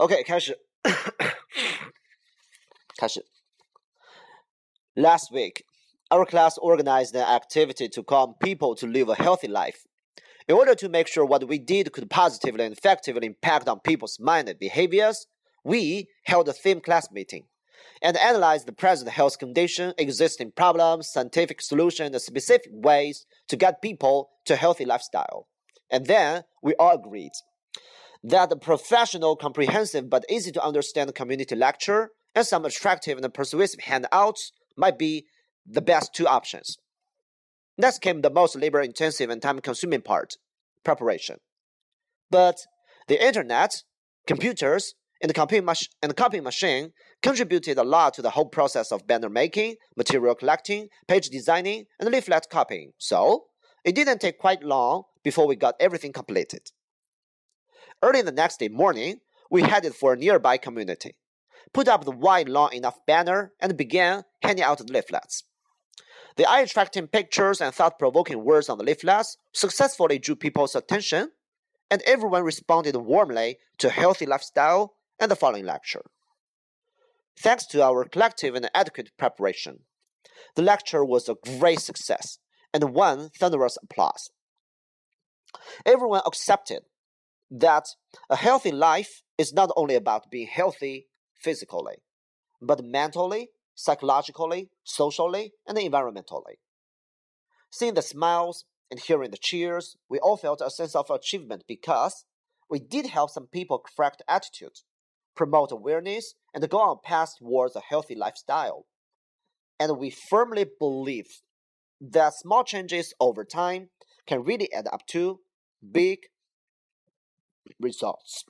OK，开始，开始。Last week, our class organized an activity to call people to live a healthy life. In order to make sure what we did could positively and effectively impact on people's mind and behaviors, we held a theme class meeting and analyzed the present health condition, existing problems, scientific solutions, and specific ways to get people to a healthy lifestyle. And then we all agreed that a professional, comprehensive, but easy to understand community lecture and some attractive and persuasive handouts might be the best two options. Next came the most labor intensive and time consuming part preparation. But the internet, computers, and copying, mach- and copying machine contributed a lot to the whole process of banner making, material collecting, page designing, and leaflet copying. So, it didn't take quite long before we got everything completed. Early the next day morning, we headed for a nearby community, put up the wide long enough banner, and began handing out the leaflets. The eye attracting pictures and thought provoking words on the leaflets successfully drew people's attention, and everyone responded warmly to healthy lifestyle and the following lecture. Thanks to our collective and adequate preparation, the lecture was a great success and won thunderous applause. Everyone accepted that a healthy life is not only about being healthy physically, but mentally, psychologically, socially, and environmentally. Seeing the smiles and hearing the cheers, we all felt a sense of achievement because we did help some people correct attitude, promote awareness, and go on path towards a healthy lifestyle. And we firmly believe that small changes over time can really add up to big results.